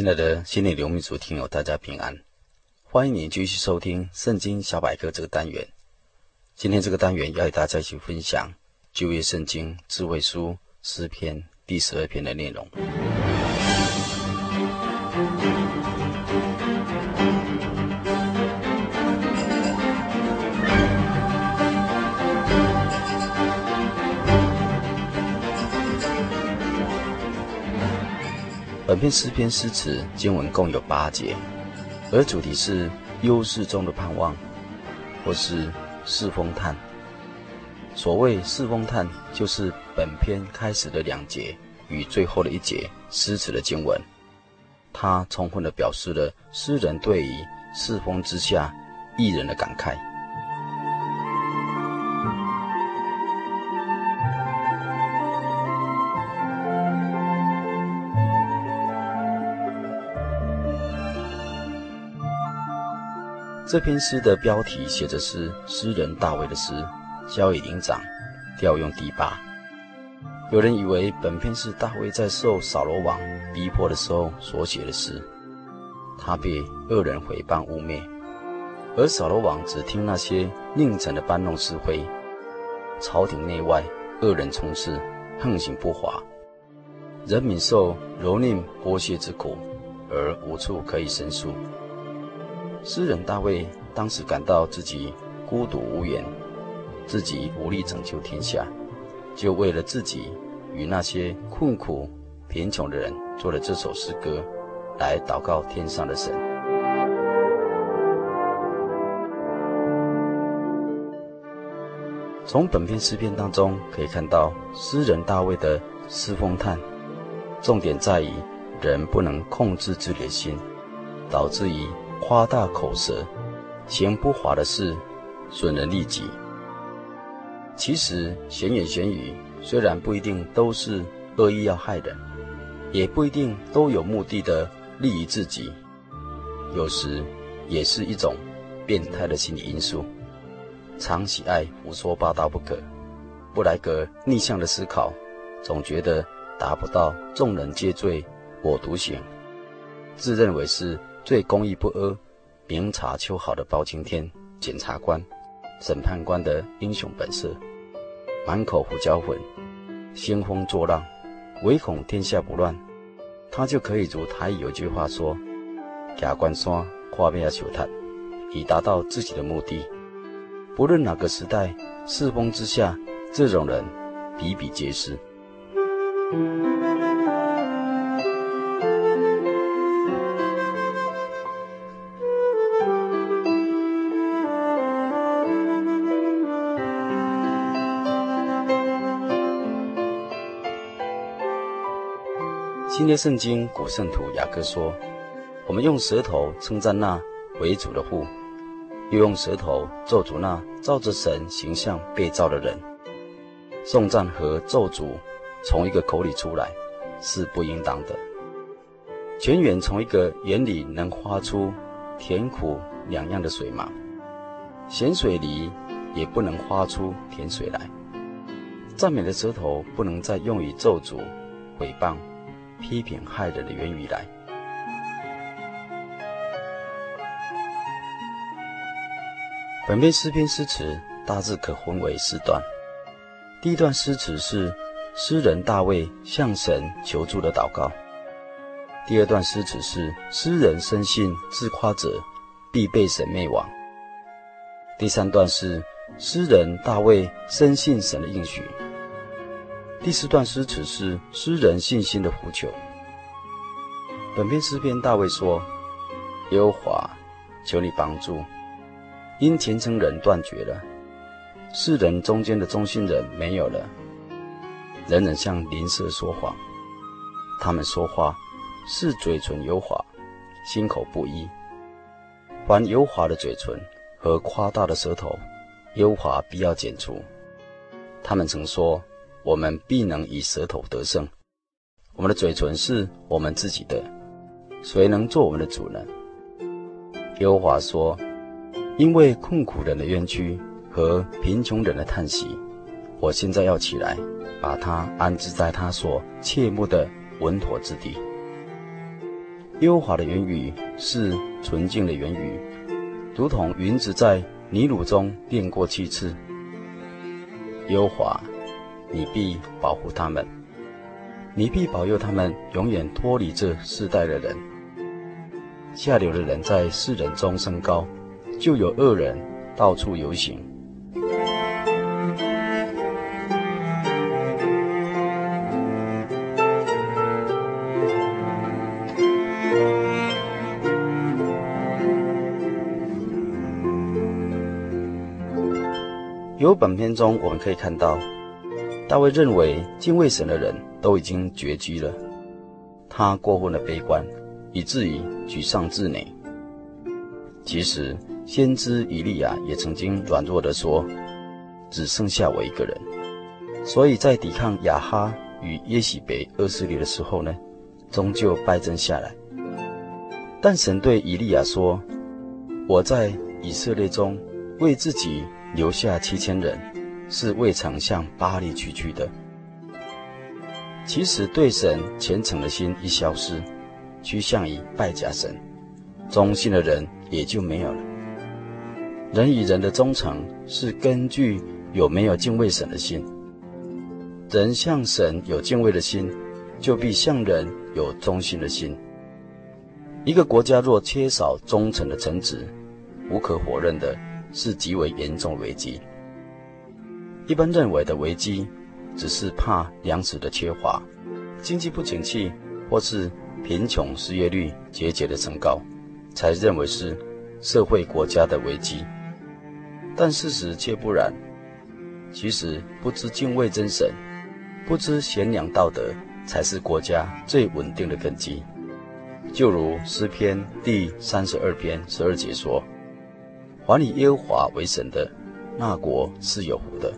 亲爱的心灵流民族听友，大家平安！欢迎你继续收听《圣经小百科》这个单元。今天这个单元要与大家一起分享旧约圣经智慧书诗篇第十二篇的内容。本篇诗篇诗词经文共有八节，而主题是忧世中的盼望，或是四风叹。所谓四风叹，就是本篇开始的两节与最后的一节诗词的经文，它充分的表示了诗人对于四风之下义人的感慨。这篇诗的标题写的是诗人大卫的诗，交与灵长，调用第八。有人以为本篇是大卫在受扫罗王逼迫的时候所写的诗，他被恶人诽谤污蔑，而扫罗王只听那些佞臣的搬弄是非，朝廷内外恶人充斥，横行不法，人民受蹂躏剥削之苦，而无处可以申诉。诗人大卫当时感到自己孤独无援，自己无力拯救天下，就为了自己与那些困苦贫穷的人做了这首诗歌，来祷告天上的神。从本篇诗篇当中可以看到，诗人大卫的四风叹，重点在于人不能控制自己的心，导致于。夸大口舌，行不法的事，损人利己。其实闲言闲语虽然不一定都是恶意要害人，也不一定都有目的的利于自己，有时也是一种变态的心理因素。常喜爱胡说八道不可，不来个逆向的思考，总觉得达不到众人皆醉我独醒，自认为是。最公义不阿、明察秋毫的包青天、检察官、审判官的英雄本色，满口胡椒粉，兴风作浪，唯恐天下不乱，他就可以如台语有句话说：“假关山，跨边求他”，以达到自己的目的。不论哪个时代，世风之下，这种人比比皆是。新约圣经古圣徒雅各说：“我们用舌头称赞那为主的父，又用舌头咒诅那照着神形象被造的人。颂赞和咒诅从一个口里出来，是不应当的。泉源从一个眼里能发出甜苦两样的水吗？咸水里也不能发出甜水来。赞美的舌头不能再用于咒诅、毁谤。”批评害人的言语来。本篇诗篇诗词大致可分为四段。第一段诗词是诗人大卫向神求助的祷告。第二段诗词是诗人深信自夸者必被神灭亡。第三段是诗人大卫深信神的应许。第四段诗词是诗人信心的呼求。本篇诗篇，大卫说：“耶和华，求你帮助，因虔诚人断绝了，世人中间的忠心人没有了。人人向邻舍说谎。他们说话是嘴唇油滑，心口不一。凡油滑的嘴唇和夸大的舌头，油滑必要剪除。他们曾说：“我们必能以舌头得胜。”我们的嘴唇是我们自己的，谁能做我们的主呢？耶和华说：“因为困苦人的冤屈和贫穷人的叹息，我现在要起来，把他安置在他所切慕的稳妥之地。”耶和华的言语是纯净的言语，如同云子在泥土中炼过七次。耶和华，你必保护他们。你必保佑他们永远脱离这世代的人。下流的人在世人中升高，就有恶人到处游行。由本篇中我们可以看到，大卫认为敬畏神的人。都已经绝居了，他过分的悲观，以至于沮丧自馁。其实，先知以利亚也曾经软弱地说：“只剩下我一个人。”所以在抵抗亚哈与耶洗别恶势力的时候呢，终究败阵下来。但神对以利亚说：“我在以色列中为自己留下七千人，是未曾向巴黎取去的。”其实对神虔诚的心一消失，趋向于拜假神，忠心的人也就没有了。人与人的忠诚是根据有没有敬畏神的心。人向神有敬畏的心，就必向人有忠心的心。一个国家若缺少忠诚的臣子，无可否认的是极为严重危机。一般认为的危机。只是怕粮食的缺乏，经济不景气，或是贫穷失业率节节的升高，才认为是社会国家的危机。但事实却不然。其实不知敬畏真神，不知贤良道德，才是国家最稳定的根基。就如诗篇第三十二篇十二节说：“凡以耶和华为神的，那国是有福的。”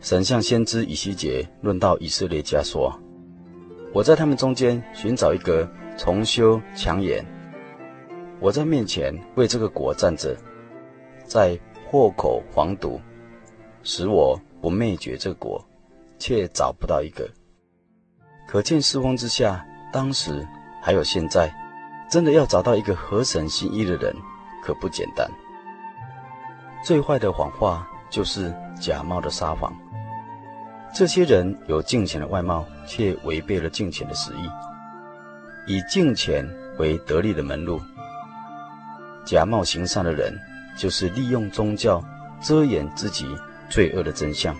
神像先知以西结论到以色列家说：“我在他们中间寻找一个重修墙垣，我在面前为这个国站着，在破口防堵，使我不灭绝这国，却找不到一个。可见世风之下，当时还有现在，真的要找到一个合神心意的人，可不简单。最坏的谎话就是假冒的撒谎。”这些人有敬虔的外貌，却违背了敬虔的实意，以敬虔为得利的门路。假冒行善的人，就是利用宗教遮掩自己罪恶的真相。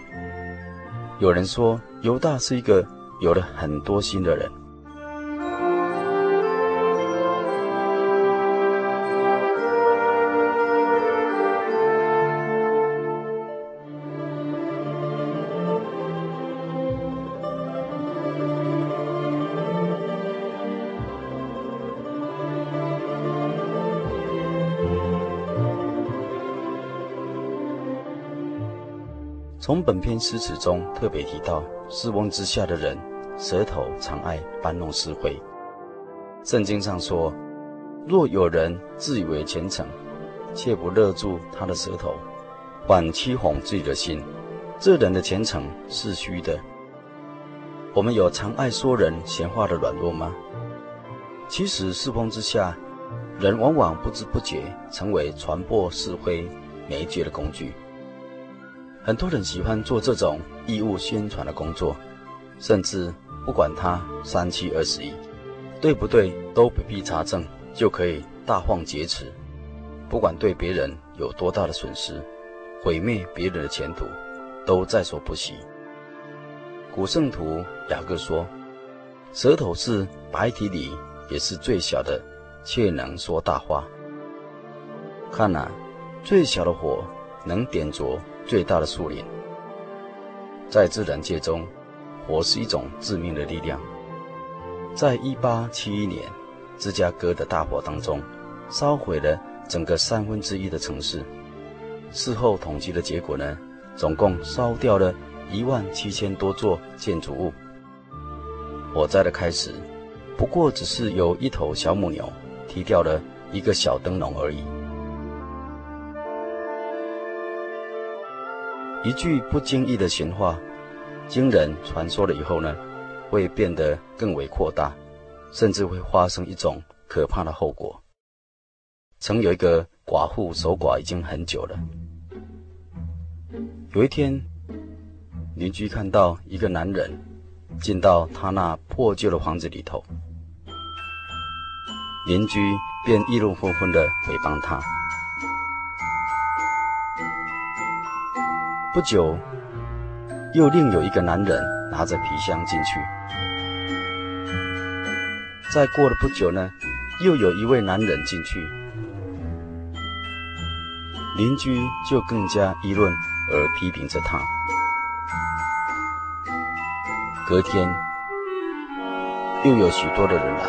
有人说，犹大是一个有了很多心的人。从本篇诗词中特别提到，世风之下的人，舌头常爱搬弄是非。圣经上说，若有人自以为虔诚，却不勒住他的舌头，反欺哄自己的心，这人的虔诚是虚的。我们有常爱说人闲话的软弱吗？其实世风之下，人往往不知不觉成为传播是非媒介的工具。很多人喜欢做这种义务宣传的工作，甚至不管他三七二十一，对不对都不必查证，就可以大放厥词，不管对别人有多大的损失，毁灭别人的前途，都在所不惜。古圣徒雅各说：“舌头是白体里也是最小的，却能说大话。”看啊，最小的火能点着最大的树林，在自然界中，火是一种致命的力量。在一八七一年，芝加哥的大火当中，烧毁了整个三分之一的城市。事后统计的结果呢，总共烧掉了一万七千多座建筑物。火灾的开始，不过只是由一头小母牛踢掉了一个小灯笼而已。一句不经意的闲话，经人传说了以后呢，会变得更为扩大，甚至会发生一种可怕的后果。曾有一个寡妇守寡已经很久了。有一天，邻居看到一个男人进到他那破旧的房子里头，邻居便议论纷纷的诽谤他。不久，又另有一个男人拿着皮箱进去。再过了不久呢，又有一位男人进去，邻居就更加议论而批评着他。隔天，又有许多的人来，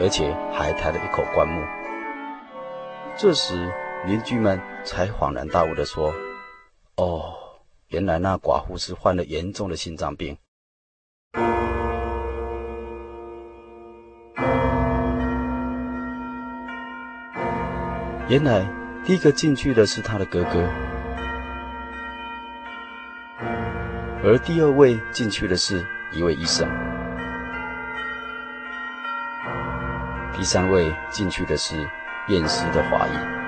而且还抬了一口棺木。这时，邻居们才恍然大悟地说：“哦。”原来那寡妇是患了严重的心脏病。原来第一个进去的是他的哥哥，而第二位进去的是一位医生，第三位进去的是验尸的华裔。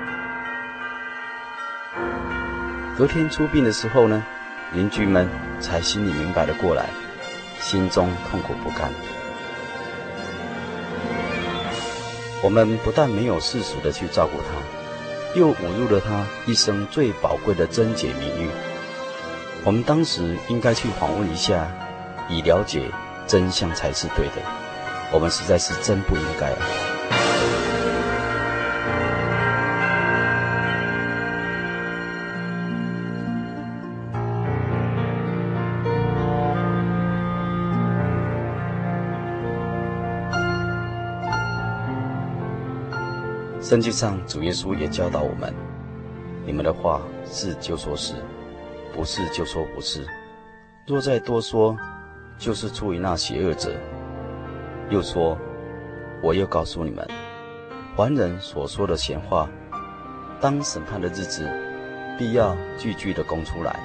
隔天出殡的时候呢，邻居们才心里明白了过来，心中痛苦不堪。我们不但没有适时的去照顾他，又侮辱了他一生最宝贵的贞洁名誉。我们当时应该去访问一下，以了解真相才是对的。我们实在是真不应该啊。圣经上，主耶稣也教导我们：你们的话是就说是，不是就说不是。若再多说，就是出于那邪恶者。又说：我又告诉你们，凡人所说的闲话，当审判的日子，必要句句的供出来，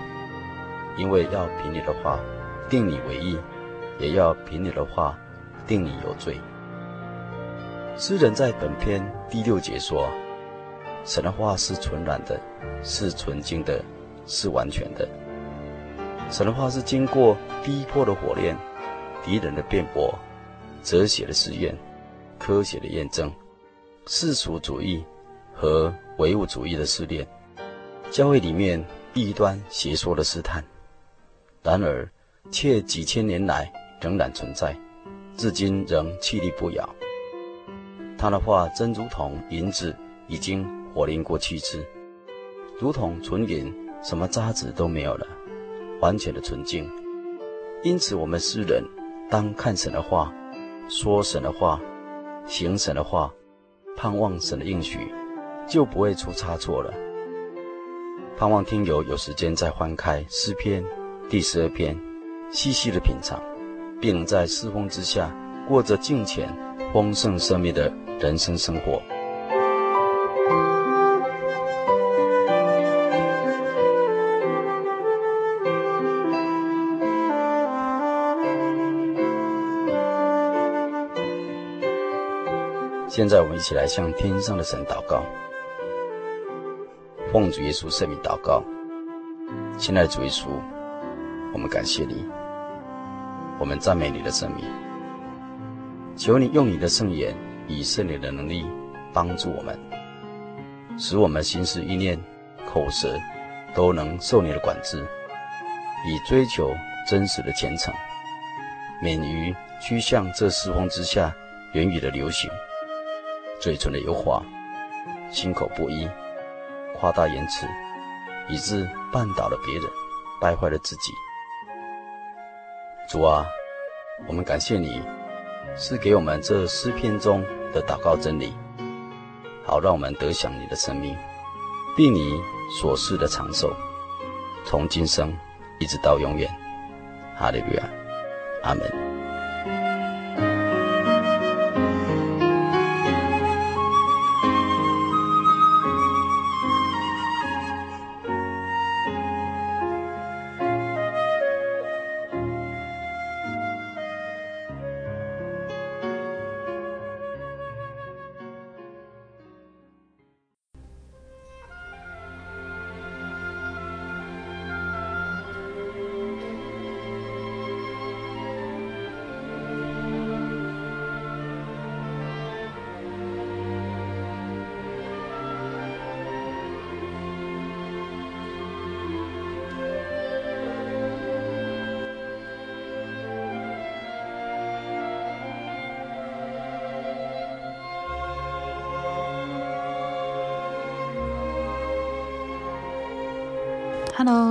因为要凭你的话定你为义，也要凭你的话定你有罪。诗人在本篇第六节说：“神的话是纯然的，是纯净的，是完全的。神的话是经过逼迫的火炼、敌人的辩驳、哲学的试验、科学的验证、世俗主义和唯物主义的试炼，教会里面异端邪说的试探。然而，却几千年来仍然存在，至今仍屹立不摇。”他的话真如同银子，已经火炼过七次，如同纯银，什么渣子都没有了，完全的纯净。因此，我们世人当看神的话，说神的话，行神的话，盼望神的应许，就不会出差错了。盼望听友有时间再翻开诗篇第十二篇，细细的品尝，并能在诗风之下过着敬虔丰盛生命的人生生活。现在我们一起来向天上的神祷告，奉主耶稣圣名祷告。亲爱的主耶稣，我们感谢你，我们赞美你的圣名，求你用你的圣言。以圣灵的能力帮助我们，使我们心思意念、口舌都能受你的管制，以追求真实的虔诚，免于趋向这世风之下言语的流行，嘴唇的油滑，心口不一，夸大言辞，以致绊倒了别人，败坏了自己。主啊，我们感谢你是给我们这诗篇中的祷告真理，好让我们得享你的生命，并你所赐的长寿，从今生一直到永远。哈利路亚，阿门。